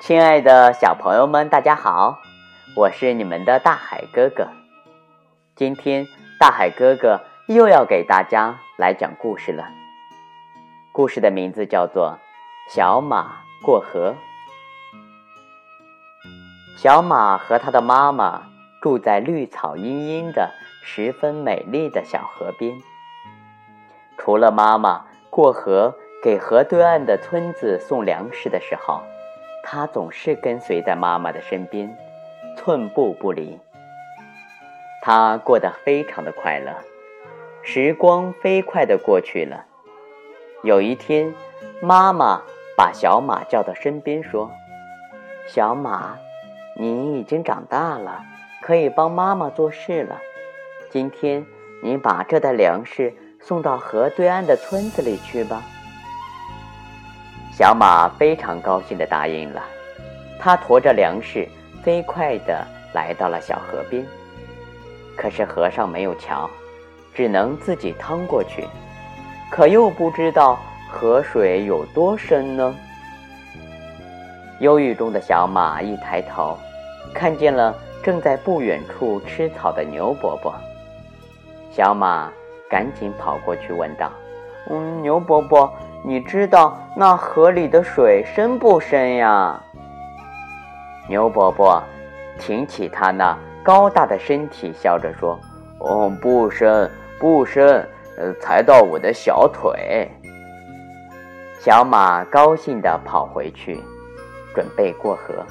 亲爱的小朋友们，大家好，我是你们的大海哥哥。今天大海哥哥又要给大家来讲故事了。故事的名字叫做《小马过河》。小马和他的妈妈住在绿草茵茵的、十分美丽的小河边。除了妈妈过河给河对岸的村子送粮食的时候，他总是跟随在妈妈的身边，寸步不离。他过得非常的快乐，时光飞快的过去了。有一天，妈妈把小马叫到身边说：“小马，你已经长大了，可以帮妈妈做事了。今天，你把这袋粮食。”送到河对岸的村子里去吧。小马非常高兴地答应了，他驮着粮食，飞快地来到了小河边。可是河上没有桥，只能自己趟过去，可又不知道河水有多深呢。忧郁中的小马一抬头，看见了正在不远处吃草的牛伯伯。小马。赶紧跑过去问道：“嗯，牛伯伯，你知道那河里的水深不深呀？”牛伯伯挺起他那高大的身体，笑着说：“哦，不深，不深，呃，才到我的小腿。”小马高兴地跑回去，准备过河。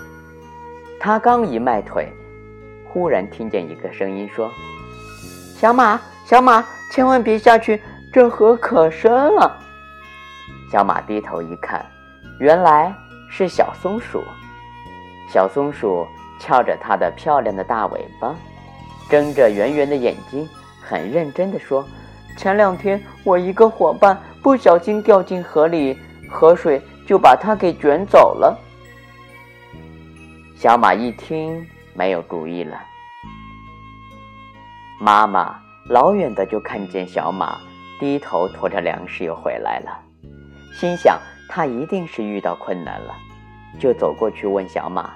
他刚一迈腿，忽然听见一个声音说：“小马，小马。”千万别下去，这河可深了。小马低头一看，原来是小松鼠。小松鼠翘着它的漂亮的大尾巴，睁着圆圆的眼睛，很认真地说：“前两天我一个伙伴不小心掉进河里，河水就把它给卷走了。”小马一听，没有主意了。妈妈。老远的就看见小马低头驮着粮食又回来了，心想他一定是遇到困难了，就走过去问小马。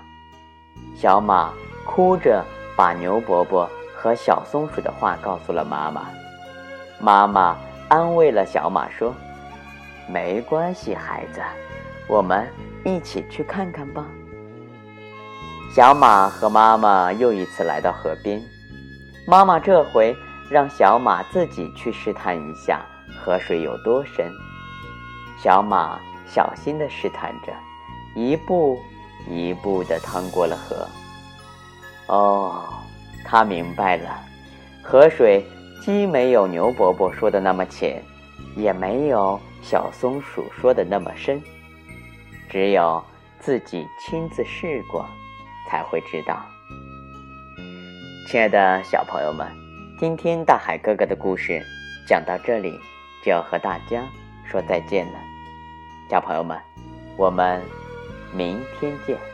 小马哭着把牛伯伯和小松鼠的话告诉了妈妈。妈妈安慰了小马说：“没关系，孩子，我们一起去看看吧。”小马和妈妈又一次来到河边，妈妈这回。让小马自己去试探一下河水有多深。小马小心地试探着，一步一步地趟过了河。哦，他明白了，河水既没有牛伯伯说的那么浅，也没有小松鼠说的那么深，只有自己亲自试过，才会知道。亲爱的小朋友们。今天大海哥哥的故事讲到这里，就要和大家说再见了，小朋友们，我们明天见。